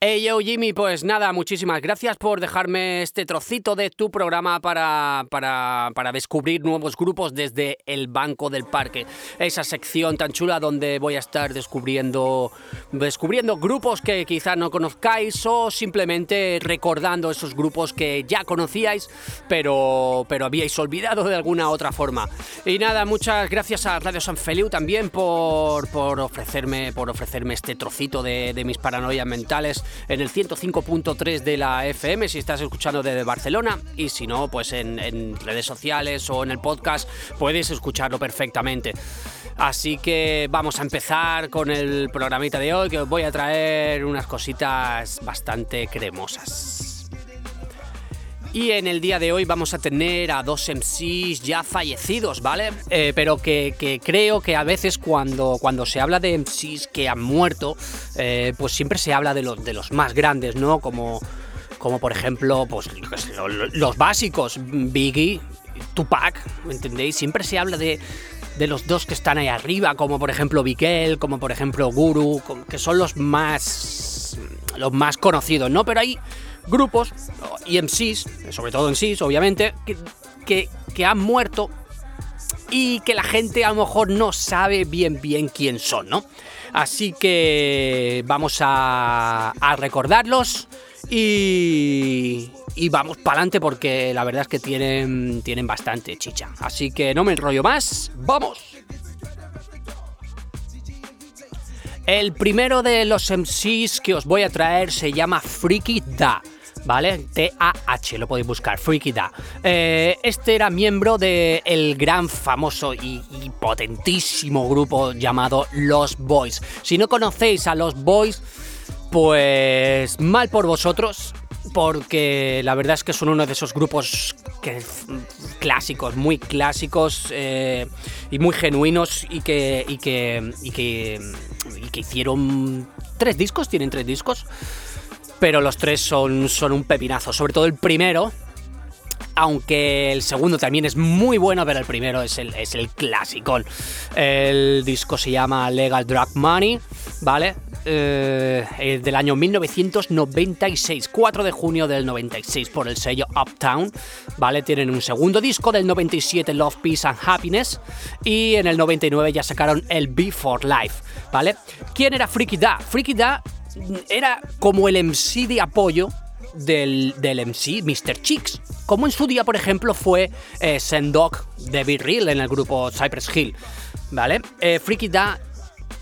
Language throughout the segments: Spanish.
Hey yo Jimmy, pues nada, muchísimas gracias por dejarme este trocito de tu programa para, para, para, descubrir nuevos grupos desde el Banco del Parque. Esa sección tan chula donde voy a estar descubriendo, descubriendo grupos que quizás no conozcáis o simplemente recordando esos grupos que ya conocíais pero, pero habíais olvidado de alguna otra forma. Y nada, muchas gracias a Radio San Feliu también por, por, ofrecerme, por ofrecerme este trocito de, de mis paranoias mentales en el 105.3 de la FM si estás escuchando desde Barcelona y si no, pues en, en redes sociales o en el podcast puedes escucharlo perfectamente. Así que vamos a empezar con el programita de hoy que os voy a traer unas cositas bastante cremosas. Y en el día de hoy vamos a tener a dos MCs ya fallecidos, ¿vale? Eh, pero que, creo que a veces cuando, cuando se habla de MCs que han muerto, eh, pues siempre se habla de los, de los más grandes, ¿no? Como, como por ejemplo, pues los, básicos, Biggie, Tupac, ¿me entendéis? Siempre se habla de, de los dos que están ahí arriba, como por ejemplo Vikel, como por ejemplo Guru, que son los más los más conocidos, ¿no? Pero hay grupos y MCs, sobre todo MCs, obviamente, que, que, han muerto y que la gente a lo mejor no sabe bien bien quién son, ¿no? Así que vamos a, a recordarlos y, y vamos para adelante porque la verdad es que tienen, tienen bastante chicha. Así que no me enrollo más, ¡vamos! El primero de los MCs que os voy a traer se llama Freaky Da. ¿Vale? T-A-H, lo podéis buscar, Freaky Da. Eh, este era miembro del el gran, famoso y, potentísimo grupo llamado Los Boys. Si no conocéis a Los Boys, pues mal por vosotros, porque la verdad es que son uno de esos grupos clásicos, muy clásicos eh, y muy genuinos y que, y que, y que, y que hicieron tres discos, tienen tres discos pero los tres son, son un pepinazo. Sobre todo el primero, aunque el segundo también es muy bueno, pero el primero es el, es el clásico. El disco se llama Legal Drug Money, ¿vale? Eh, del año 1996, 4 de junio del 96, por el sello Uptown, ¿vale? Tienen un segundo disco del 97, Love, Peace and Happiness, y en el 99 ya sacaron el Before Life, ¿vale? ¿Quién era Freaky Da? Freaky Da era como el MC de apoyo del, del MC Mr. Chicks, como en su día, por ejemplo, fue eh, Sendok de Be Real en el grupo Cypress Hill, ¿vale? Eh, Freaky Da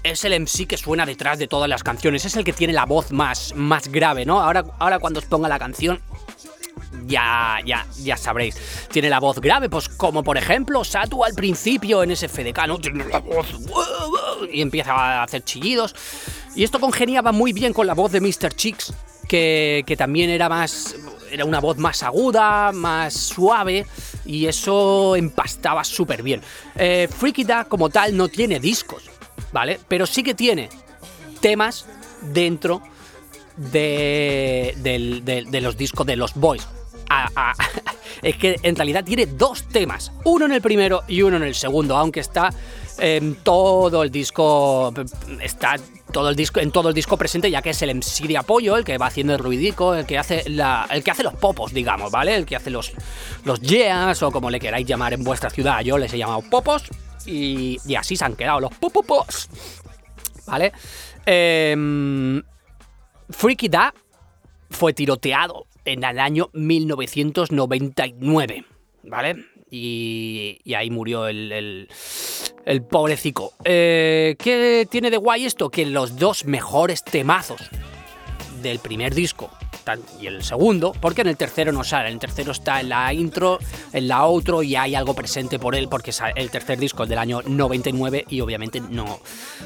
es el MC que suena detrás de todas las canciones, es el que tiene la voz más, más grave, ¿no? Ahora, ahora cuando os ponga la canción, ya, ya, ya sabréis. Tiene la voz grave, pues como por ejemplo Satu al principio en ese FDK, ¿no? Tiene la voz y empieza a hacer chillidos. Y esto congeniaba muy bien con la voz de Mr. Chicks, que, que también era más. Era una voz más aguda, más suave, y eso empastaba súper bien. Eh, Freaky Da, como tal, no tiene discos, ¿vale? Pero sí que tiene temas dentro de, de, de, los discos de los Boys. Es que en realidad tiene dos temas, uno en el primero y uno en el segundo, aunque está en todo el disco, está todo el disco, en todo el disco presente, ya que es el MC de apoyo, el que va haciendo el ruidico, el que hace la, el que hace los popos, digamos, ¿vale? El que hace los, los yeas o como le queráis llamar en vuestra ciudad, yo les he llamado popos y, y así se han quedado los popopos, ¿vale? Eh, Freaky Da fue tiroteado en el año 1999, ¿vale? Y, y ahí murió el, el, pobrecico. Eh, ¿Qué tiene de guay esto? Que los dos mejores temazos del primer disco y el segundo, porque en el tercero no sale, en el tercero está en la intro, en la outro y hay algo presente por él, porque el tercer disco es del año 99 y obviamente no,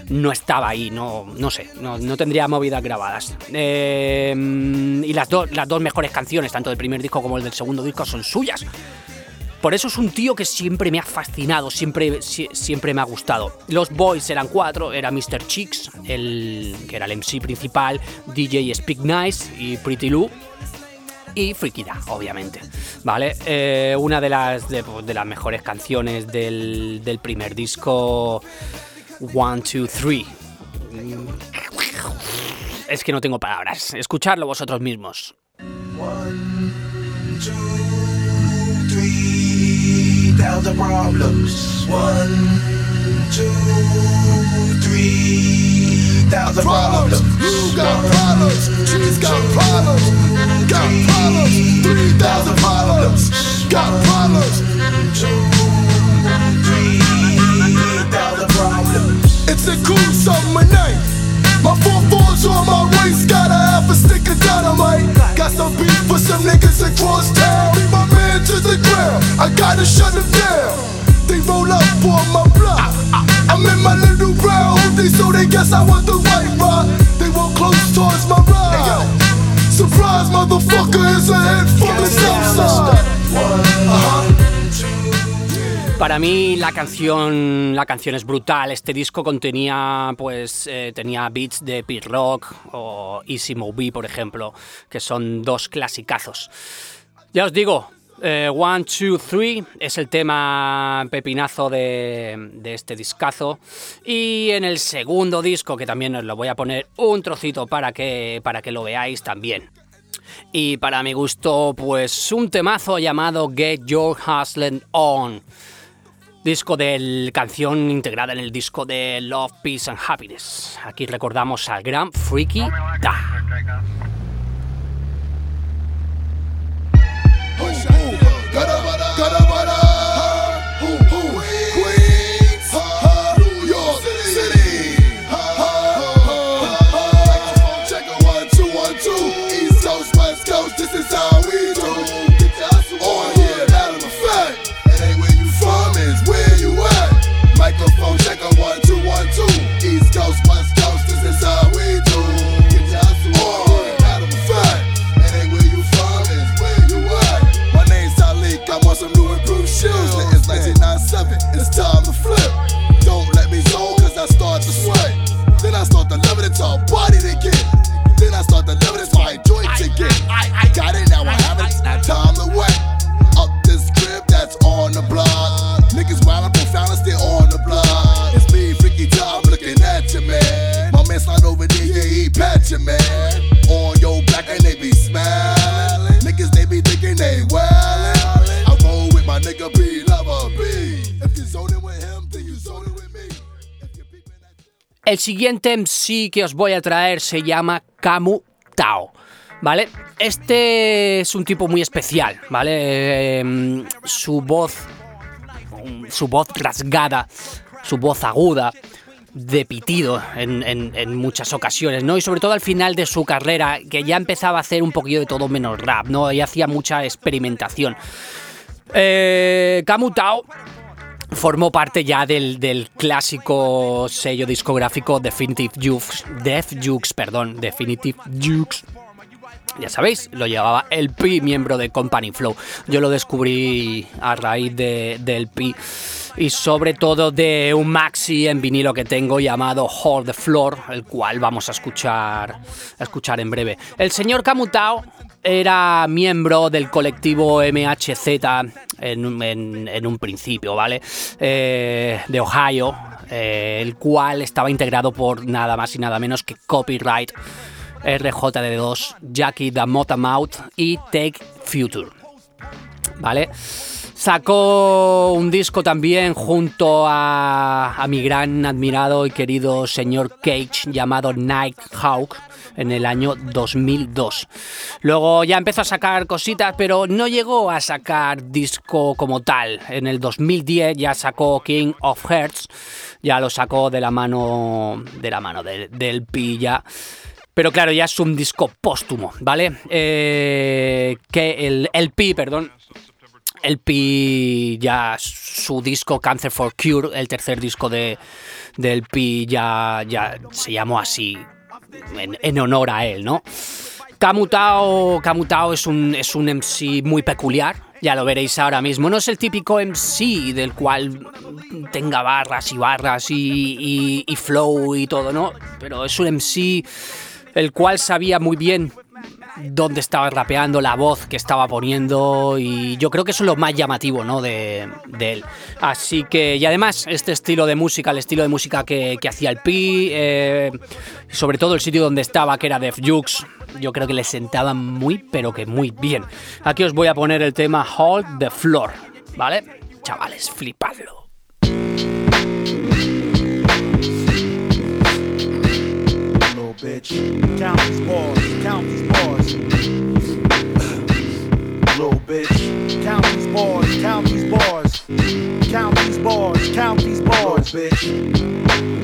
no estaba ahí, no, no sé, no, no tendría movidas grabadas. Eh, y las, las dos mejores canciones, tanto del primer disco como el del segundo disco, son suyas. Por eso es un tío que siempre me ha fascinado, siempre, siempre me ha gustado. Los boys eran cuatro, era Mr. Chicks, el, que era el MC principal, DJ Speak Nice y Pretty Lou. Y Freaky Da, obviamente. ¿Vale? Eh, una de las, de, las mejores canciones del, del primer disco, One, Two, Three es que no tengo palabras. Escuchadlo vosotros mismos. One, three, thousand problems. One, two, three, thousand problems. You got problems. She's got problems. Got problems. Three thousand problems. Got problems. Two, three, thousand problems. It's a cool summer night. My four fours on my waist, got a half a stick of dynamite. Got some beef for some niggas across town. My to the ground. I gotta shut down. They roll up my. I'm in my little brown hoodie, so they guess I want. They close towards my ride. Surprise, motherfucker, is a head from the south. Para mí la canción, la canción es brutal. Este disco contenía, pues, eh, tenía beats de Pete Rock o Easy Movie, por ejemplo, que son dos clasicazos. Ya os digo, eh, One, Two, Three es el tema pepinazo de, de este discazo. Y en el segundo disco, que también os lo voy a poner un trocito para que, para que lo veáis también. Y para mi gusto, pues un temazo llamado Get Your Hustling On. Disco de canción integrada en el disco de Love, Peace and Happiness. Aquí recordamos al gran Freaky Da. Coast, West Coast, this is siguiente MC que os voy a traer se llama Camu Tao. ¿Vale? Este es un tipo muy especial, ¿vale? Eh, su voz, su voz rasgada, su voz aguda, de pitido en, muchas ocasiones, ¿no? Y sobre todo al final de su carrera, que ya empezaba a hacer un poquillo de todo menos rap, ¿no? Y hacía mucha experimentación. Eh, Camu Tao formó parte ya del, del clásico sello discográfico Definitive Jukes, Def Jukes, perdón, Definitive Jukes. Ya sabéis, lo llevaba el Pi, miembro de Company Flow. Yo lo descubrí a raíz de, del Pi y sobre todo de un maxi en vinilo que tengo llamado Hold the Floor, el cual vamos a escuchar, a escuchar en breve. El señor Camutao era miembro del colectivo MHZ en, un- principio, ¿vale? Eh, de Ohio, eh, el cual estaba integrado por nada más y nada menos que Copyright, RJD2, Jackie the Motamouth y Take Future. ¿Vale? Sacó un disco también junto a, mi gran admirado y querido señor Cage llamado Nighthawk en el año 2002. Luego ya empezó a sacar cositas, pero no llegó a sacar disco como tal. En el 2010 ya sacó King of Hearts, ya lo sacó de la mano de la mano de- del Pilla. Pero claro, ya es un disco póstumo, ¿vale? Eh, que el, el Pi, perdón, el Pi ya su disco Cancer for Cure, el tercer disco de, del Pi ya, ya se llamó así en, en honor a él, ¿no? Camutao, Camutao es un, es un MC muy peculiar, ya lo veréis ahora mismo. No es el típico MC del cual tenga barras y barras y- y flow y todo, ¿no? Pero es un MC el cual sabía muy bien dónde estaba rapeando, la voz que estaba poniendo y yo creo que eso es lo más llamativo ¿no? de, él. Así que, y además, este estilo de música, el estilo de música que, que hacía el Pi, eh, sobre todo el sitio donde estaba, que era Def Jux, yo creo que le sentaba muy, pero que muy bien. Aquí os voy a poner el tema Hold the Floor, ¿vale? Chavales, flipadlo. Bitch. Count these bars, count these bars, Little bitch. count these bars, count these bars, count these bars, count these bars. bitch.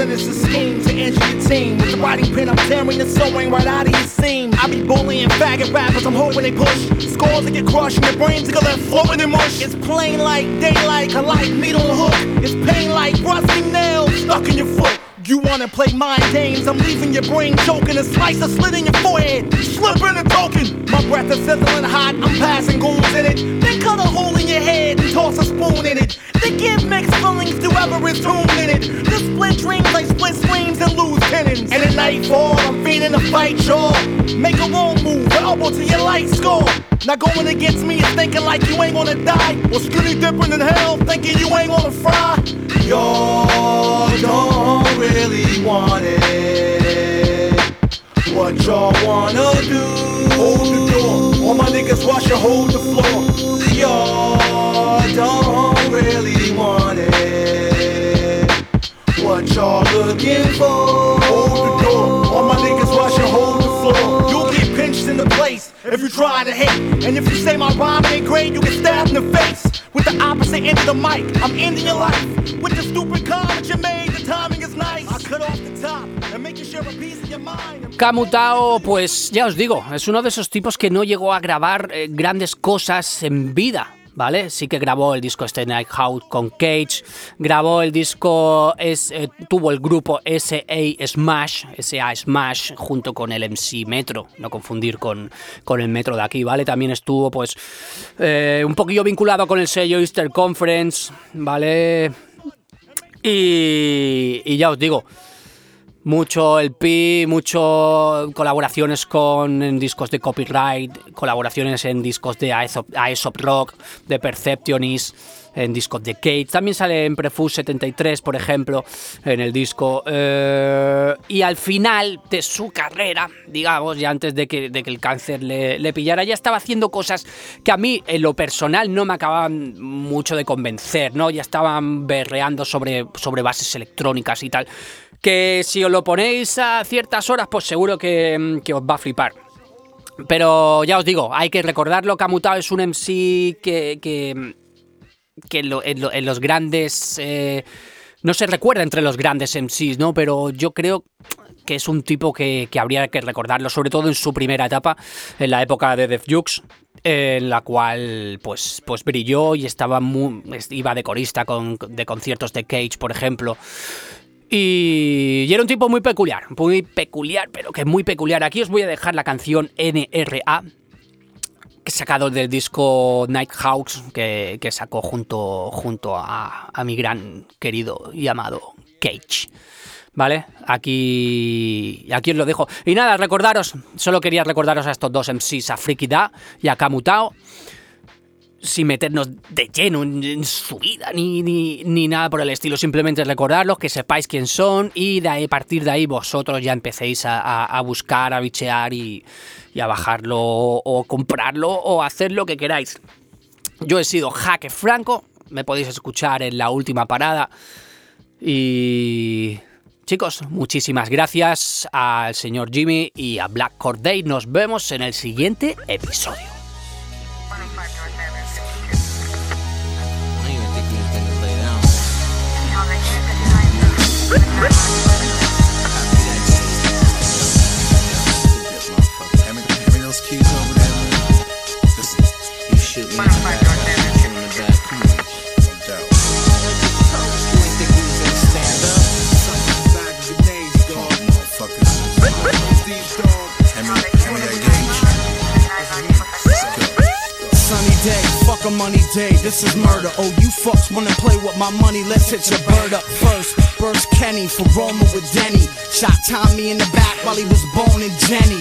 Engineer, a scheme to injure your team. With the writing pen, I'm tearing the sewing right out of your seam. I be bullying faggot rappers, I'm hoping they push. Scores that get crushed and their brains are left floating in mush. It's plain like daylight, a light needle on a hook. It's pain like rusty nails stuck in your foot. You wanna play mind games? I'm leaving your brain choking. A slice of slit in your forehead, slipping and token. My breath is sizzling hot, I'm passing goons in it. Then cut a hole in your head and toss a spoon in it. They give mixed feelings to whoever is tuned in it. Split dreams like split screams and lose tendons. And at nightfall, I'm feeding the fight, y'all. Make a wrong move, elbow to your light score. Now going against me is thinking like you ain't gonna die. Or skinny dipping in hell, thinking you ain't gonna fry. Y'all don't really want it. What y'all wanna do? Hold the door. All my niggas watch you hold the floor. Y'all don't really want it. What y'all looking for? Hold the door. All my niggas watch you hold the floor. You'll get pinched in the place if you try to hate. And if you say my rhyme ain't great, you get stabbed in the face. With the opposite end of the mic, I'm ending your life. With the stupid comment you made, the timing is nice. I cut off the top Kamutao, pues ya os digo, es uno de esos tipos que no llegó a grabar eh, grandes cosas en vida. ¿Vale? Sí que grabó el disco este Night Out con Cage, grabó el disco, es, eh, tuvo el grupo S.A. Smash, S.A. Smash, junto con el MC Metro, no confundir con, con el Metro de aquí, ¿vale? También estuvo, pues, eh, un poquillo vinculado con el sello Easter Conference, ¿vale? Y, y ya os digo, mucho el Pi, mucho colaboraciones con discos de copyright, colaboraciones en discos de Aesop, Aesop Rock, de Perceptionist, en discos de Kate. También sale en Prefuse 73, por ejemplo, en el disco. eh, y al final de su carrera, digamos, ya antes de que, de que el cáncer le, le pillara, ya estaba haciendo cosas que a mí, en lo personal, no me acababan mucho de convencer, ¿no? Ya estaban berreando sobre, sobre bases electrónicas y tal. Que si os lo ponéis a ciertas horas, pues seguro que, os va a flipar. Pero ya os digo, hay que recordarlo, Camutao es un MC que, que en, lo- en lo- en los grandes... eh, no se recuerda entre los grandes MCs, ¿no? Pero yo creo que es un tipo que, que habría que recordarlo, sobre todo en su primera etapa, en la época de Def Jux, en la cual pues, pues brilló y estaba muy, iba de corista con, de conciertos de Cage, por ejemplo. Y, y era un tipo muy peculiar, muy peculiar, pero que muy peculiar. Aquí os voy a dejar la canción NRA, sacado del disco Night House, que, que sacó junto, junto a, a mi gran querido y amado Cage. ¿Vale? Aquí, aquí os lo dejo. Y nada, recordaros, solo quería recordaros a estos dos MCs, a Freaky Da y a Kamutao sin meternos de lleno en, en su vida ni, ni, nada por el estilo. Simplemente recordarlos, que sepáis quién son y de a partir de ahí vosotros ya empecéis a, a- buscar, a bichear y, a bajarlo o, o comprarlo o hacer lo que queráis. Yo he sido Jaque Franco, me podéis escuchar en la última parada y... Chicos, muchísimas gracias al señor Jimmy y a Black Corday. Nos vemos en el siguiente episodio. Money day. This is murder. Oh, you fucks wanna play with my money, let's hit your bird up first. Burst Kenny for Roma with Denny. Shot Tommy in the back while he was boning Jenny.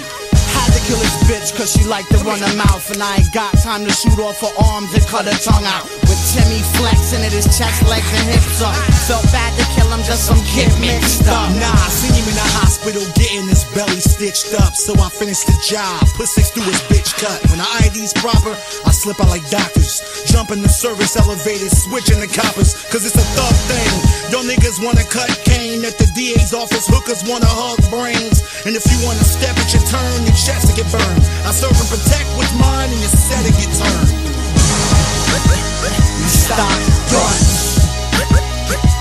Had to kill his bitch cause she liked to run her mouth And I ain't got time to shoot off her arms and cut her tongue out Timmy flexing at his chest, legs and hips up Felt bad to kill him, just some kid mixed up Nah, I seen him in the hospital getting his belly stitched up. So I finished the job, put six through his bitch cut. When the ID's proper, I slip out like doctors. Jump in the service elevator, switching the coppers, cause it's a thug thing. Y'all niggas wanna cut cane at the DA's office, hookers wanna hug brains. And if you wanna step at your turn, your chest to get burned. I serve and protect with mine, and your set to get turned. We stock guns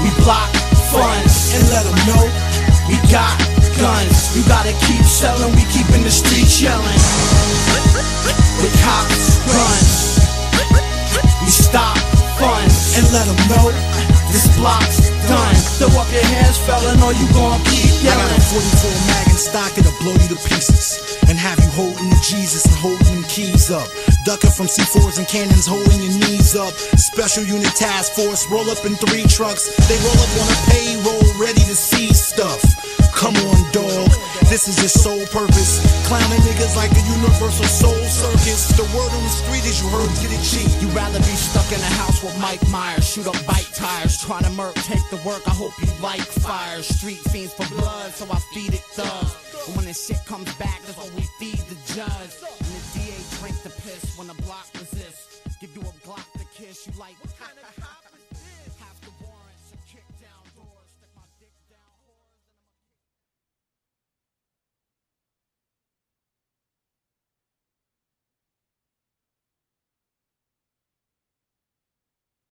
We block funds And let 'em know we got guns You gotta keep selling, we keepin' the streets yelling The cops run. We stop funds And let 'em know this block's done Throw up your hands, felon, or you gon' keep I got a yelling 44 mag in stock, it'll blow you to pieces. And have you holding the Jesus and holding them keys up. Ducking from C4s and cannons, holding your knees up. Special unit task force, roll up in three trucks. They roll up on a payroll, ready to see stuff. Come on, dog. This is your sole purpose. Clowning niggas like a universal soul circus. The word on the street is you heard, get it cheap. You'd rather be stuck in a house with Mike Myers, shoot up bike tires, trying to murk, take the work. I hope you like fire. Street fiends for blood, so I feed it thugs. But when this shit comes back, that's what we feed the judge. DA the piss when the block resists. Give you a Glock to kiss, you like.